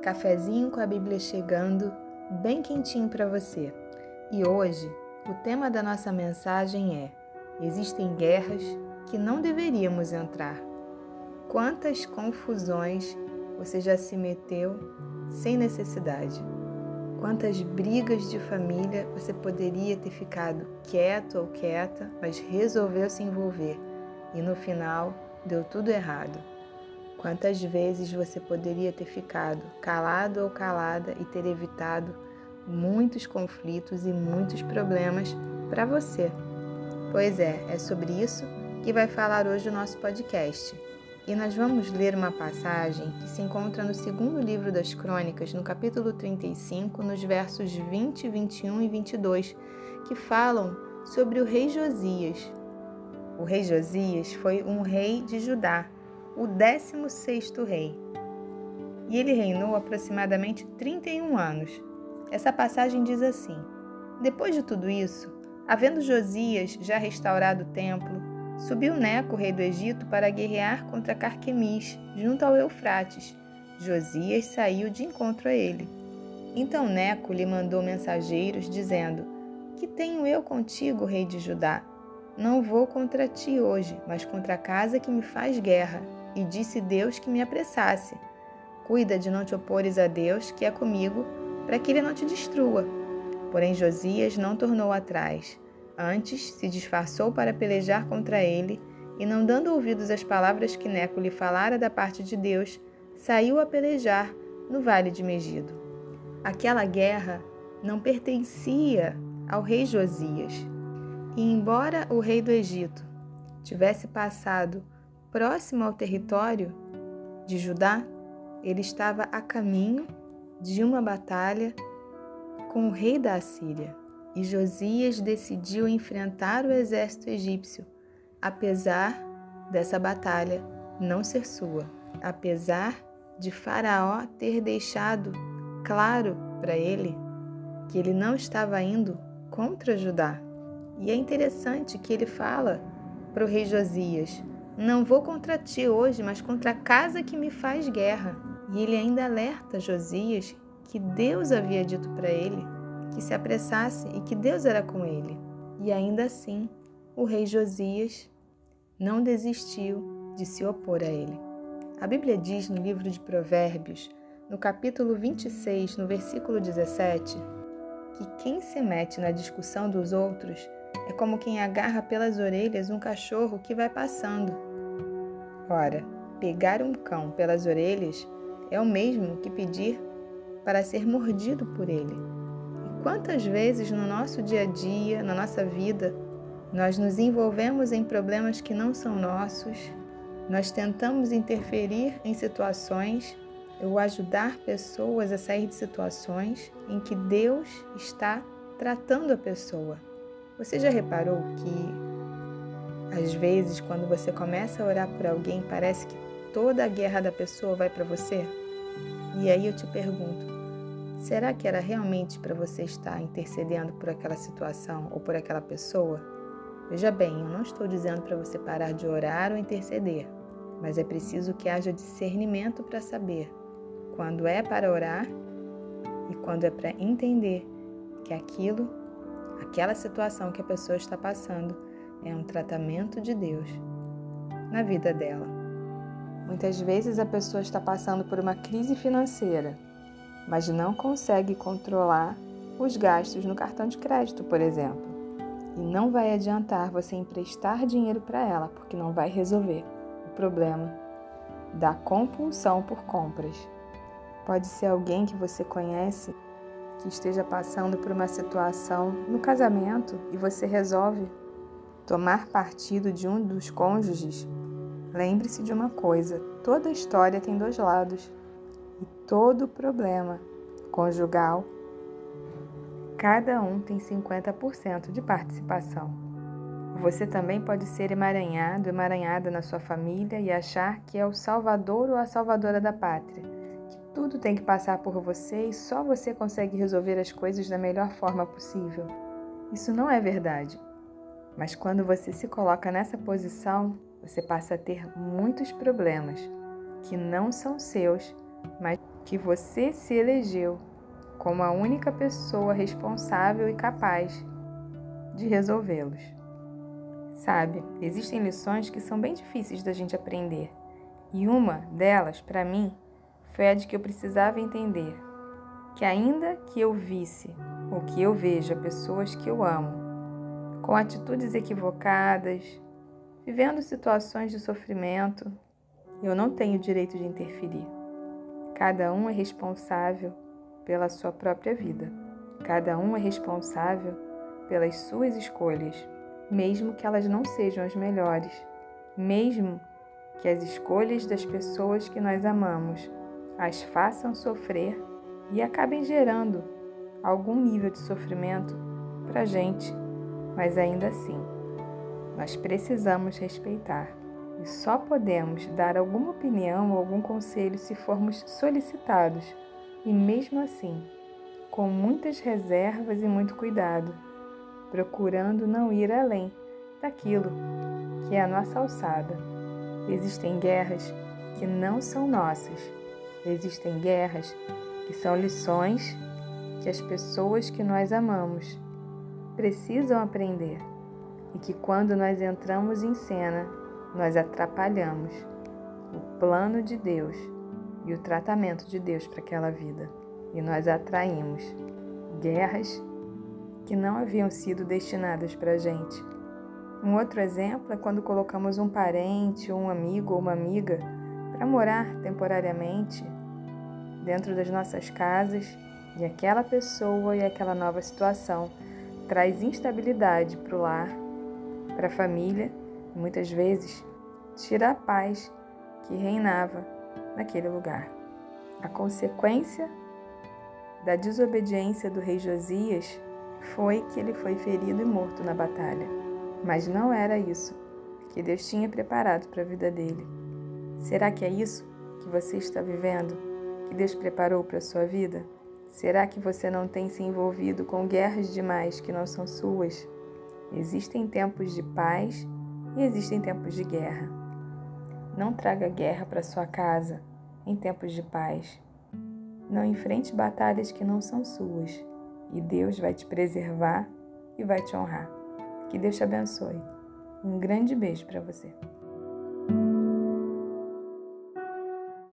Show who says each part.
Speaker 1: cafezinho com a Bíblia chegando, bem quentinho para você. E hoje, o tema da nossa mensagem é: Existem guerras que não deveríamos entrar. Quantas confusões você já se meteu sem necessidade? Quantas brigas de família você poderia ter ficado quieto ou quieta, mas resolveu se envolver e no final deu tudo errado? Quantas vezes você poderia ter ficado calado ou calada e ter evitado muitos conflitos e muitos problemas para você? Pois é, é sobre isso que vai falar hoje o nosso podcast. E nós vamos ler uma passagem que se encontra no segundo livro das Crônicas, no capítulo 35, nos versos 20, 21 e 22, que falam sobre o rei Josias. O rei Josias foi um rei de Judá o 16º rei. E ele reinou aproximadamente 31 anos. Essa passagem diz assim: Depois de tudo isso, havendo Josias já restaurado o templo, subiu Neco, rei do Egito, para guerrear contra Carquemis, junto ao Eufrates. Josias saiu de encontro a ele. Então Neco lhe mandou mensageiros, dizendo: Que tenho eu contigo, rei de Judá? Não vou contra ti hoje, mas contra a casa que me faz guerra, e disse Deus que me apressasse. Cuida de não te opores a Deus, que é comigo, para que ele não te destrua. Porém, Josias não tornou atrás. Antes, se disfarçou para pelejar contra ele, e não dando ouvidos às palavras que Neco lhe falara da parte de Deus, saiu a pelejar no vale de Megido. Aquela guerra não pertencia ao rei Josias. E embora o rei do Egito tivesse passado Próximo ao território de Judá, ele estava a caminho de uma batalha com o rei da Assíria. E Josias decidiu enfrentar o exército egípcio, apesar dessa batalha não ser sua, apesar de Faraó ter deixado claro para ele que ele não estava indo contra Judá. E é interessante que ele fala para o rei Josias: não vou contra ti hoje, mas contra a casa que me faz guerra. E ele ainda alerta Josias que Deus havia dito para ele que se apressasse e que Deus era com ele. E ainda assim, o rei Josias não desistiu de se opor a ele. A Bíblia diz no livro de Provérbios, no capítulo 26, no versículo 17, que quem se mete na discussão dos outros é como quem agarra pelas orelhas um cachorro que vai passando Ora, pegar um cão pelas orelhas é o mesmo que pedir para ser mordido por ele. E quantas vezes no nosso dia a dia, na nossa vida, nós nos envolvemos em problemas que não são nossos, nós tentamos interferir em situações ou ajudar pessoas a sair de situações em que Deus está tratando a pessoa. Você já reparou que às vezes, quando você começa a orar por alguém, parece que toda a guerra da pessoa vai para você? E aí eu te pergunto: será que era realmente para você estar intercedendo por aquela situação ou por aquela pessoa? Veja bem, eu não estou dizendo para você parar de orar ou interceder, mas é preciso que haja discernimento para saber quando é para orar e quando é para entender que aquilo, aquela situação que a pessoa está passando, é um tratamento de Deus na vida dela. Muitas vezes a pessoa está passando por uma crise financeira, mas não consegue controlar os gastos no cartão de crédito, por exemplo. E não vai adiantar você emprestar dinheiro para ela, porque não vai resolver o problema da compulsão por compras. Pode ser alguém que você conhece que esteja passando por uma situação no casamento e você resolve tomar partido de um dos cônjuges, lembre-se de uma coisa: toda história tem dois lados. E todo problema conjugal, cada um tem 50% de participação. Você também pode ser emaranhado, emaranhada na sua família e achar que é o salvador ou a salvadora da pátria, que tudo tem que passar por você e só você consegue resolver as coisas da melhor forma possível. Isso não é verdade. Mas quando você se coloca nessa posição, você passa a ter muitos problemas que não são seus, mas que você se elegeu como a única pessoa responsável e capaz de resolvê-los. Sabe, existem lições que são bem difíceis da gente aprender, e uma delas, para mim, foi a de que eu precisava entender que, ainda que eu visse ou que eu veja pessoas que eu amo com atitudes equivocadas, vivendo situações de sofrimento, eu não tenho direito de interferir. Cada um é responsável pela sua própria vida. Cada um é responsável pelas suas escolhas, mesmo que elas não sejam as melhores, mesmo que as escolhas das pessoas que nós amamos as façam sofrer e acabem gerando algum nível de sofrimento para gente, mas ainda assim, nós precisamos respeitar. E só podemos dar alguma opinião ou algum conselho se formos solicitados. E, mesmo assim, com muitas reservas e muito cuidado, procurando não ir além daquilo que é a nossa alçada. Existem guerras que não são nossas, existem guerras que são lições que as pessoas que nós amamos precisam aprender e que, quando nós entramos em cena, nós atrapalhamos o plano de Deus e o tratamento de Deus para aquela vida. E nós atraímos guerras que não haviam sido destinadas para a gente. Um outro exemplo é quando colocamos um parente, um amigo ou uma amiga para morar temporariamente dentro das nossas casas e aquela pessoa e aquela nova situação traz instabilidade para o lar, para a família e muitas vezes tira a paz que reinava naquele lugar. A consequência da desobediência do rei Josias foi que ele foi ferido e morto na batalha. Mas não era isso que Deus tinha preparado para a vida dele. Será que é isso que você está vivendo? Que Deus preparou para a sua vida? Será que você não tem se envolvido com guerras demais que não são suas? Existem tempos de paz e existem tempos de guerra. Não traga guerra para sua casa em tempos de paz. Não enfrente batalhas que não são suas e Deus vai te preservar e vai te honrar. Que Deus te abençoe. Um grande beijo para você.